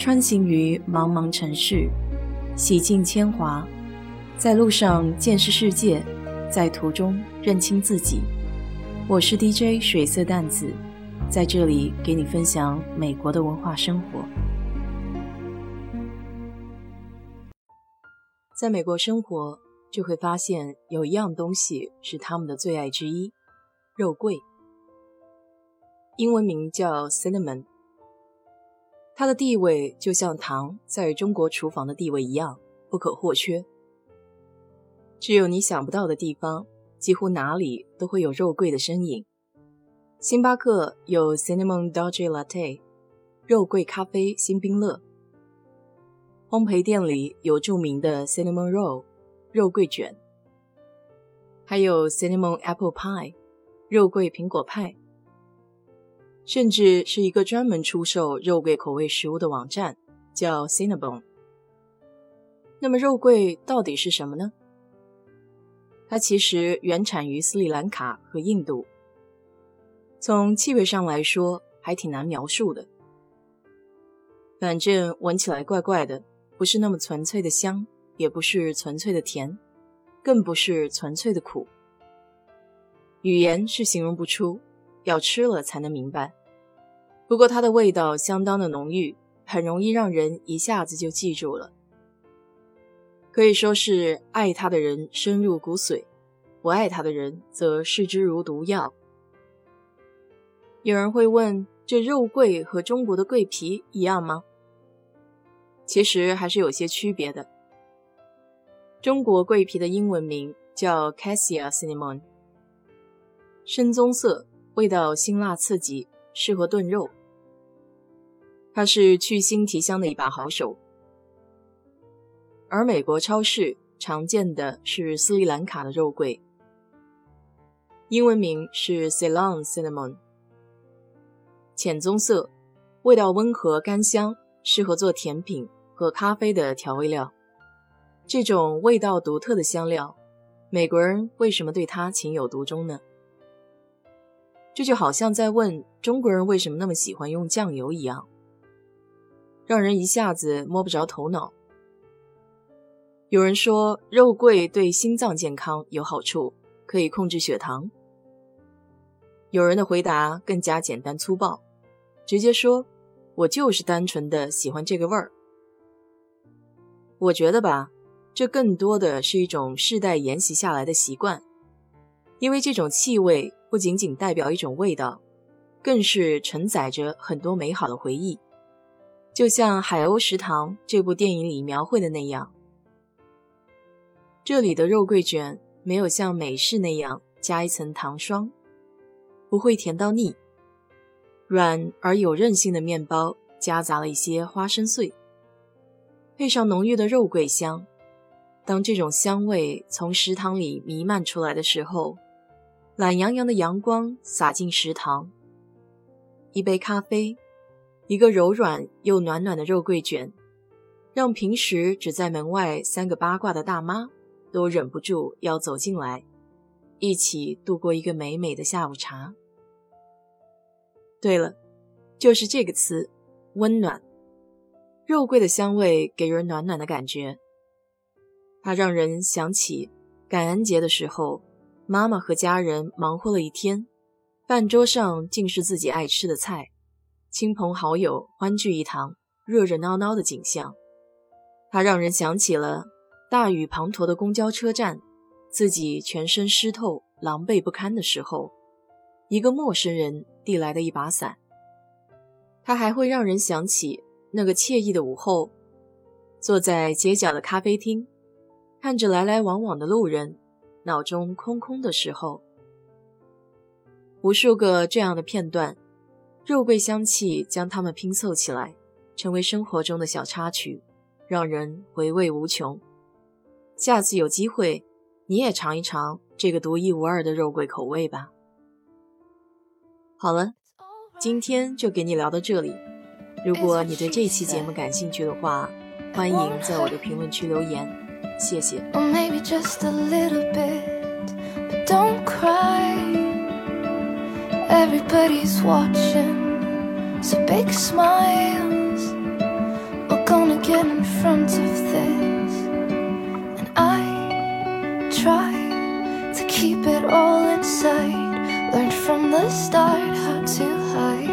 穿行于茫茫城市，洗尽铅华，在路上见识世界，在途中认清自己。我是 DJ 水色淡子，在这里给你分享美国的文化生活。在美国生活，就会发现有一样东西是他们的最爱之一——肉桂。英文名叫 cinnamon，它的地位就像糖在中国厨房的地位一样不可或缺。只有你想不到的地方，几乎哪里都会有肉桂的身影。星巴克有 cinnamon dolce latte，肉桂咖啡新冰乐。烘焙店里有著名的 cinnamon roll 肉桂卷，还有 cinnamon apple pie 肉桂苹果派，甚至是一个专门出售肉桂口味食物的网站，叫 Cinnabon。那么肉桂到底是什么呢？它其实原产于斯里兰卡和印度，从气味上来说还挺难描述的，反正闻起来怪怪的。不是那么纯粹的香，也不是纯粹的甜，更不是纯粹的苦。语言是形容不出，要吃了才能明白。不过它的味道相当的浓郁，很容易让人一下子就记住了。可以说是爱它的人深入骨髓，不爱它的人则视之如毒药。有人会问：这肉桂和中国的桂皮一样吗？其实还是有些区别的。中国桂皮的英文名叫 Cassia cinnamon，深棕色，味道辛辣刺激，适合炖肉。它是去腥提香的一把好手。而美国超市常见的是斯里兰卡的肉桂，英文名是 Ceylon cinnamon，浅棕色，味道温和甘香，适合做甜品。和咖啡的调味料，这种味道独特的香料，美国人为什么对它情有独钟呢？这就好像在问中国人为什么那么喜欢用酱油一样，让人一下子摸不着头脑。有人说肉桂对心脏健康有好处，可以控制血糖。有人的回答更加简单粗暴，直接说：“我就是单纯的喜欢这个味儿。”我觉得吧，这更多的是一种世代沿袭下来的习惯，因为这种气味不仅仅代表一种味道，更是承载着很多美好的回忆。就像《海鸥食堂》这部电影里描绘的那样，这里的肉桂卷没有像美式那样加一层糖霜，不会甜到腻，软而有韧性的面包夹杂了一些花生碎。配上浓郁的肉桂香，当这种香味从食堂里弥漫出来的时候，懒洋洋的阳光洒进食堂，一杯咖啡，一个柔软又暖暖的肉桂卷，让平时只在门外三个八卦的大妈都忍不住要走进来，一起度过一个美美的下午茶。对了，就是这个词，温暖。肉桂的香味给人暖暖的感觉，它让人想起感恩节的时候，妈妈和家人忙活了一天，饭桌上尽是自己爱吃的菜，亲朋好友欢聚一堂，热热闹闹的景象。它让人想起了大雨滂沱的公交车站，自己全身湿透、狼狈不堪的时候，一个陌生人递来的一把伞。它还会让人想起。那个惬意的午后，坐在街角的咖啡厅，看着来来往往的路人，脑中空空的时候，无数个这样的片段，肉桂香气将它们拼凑起来，成为生活中的小插曲，让人回味无穷。下次有机会，你也尝一尝这个独一无二的肉桂口味吧。好了，今天就给你聊到这里。如果你对这期节目感兴趣的话，欢迎在我的评论区留言，谢谢。Everybody's watching, so big smiles. We're gonna get in front of this. And I try to keep it all inside. Learned from the start how to hide.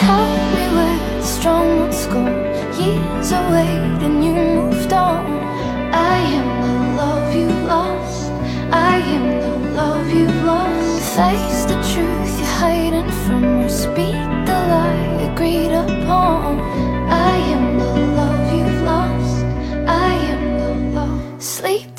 Tell me where strong ones go. Years away, and you moved on. I am the love you lost. beat the lie agreed upon. I am the love you've lost. I am the love. Sleep.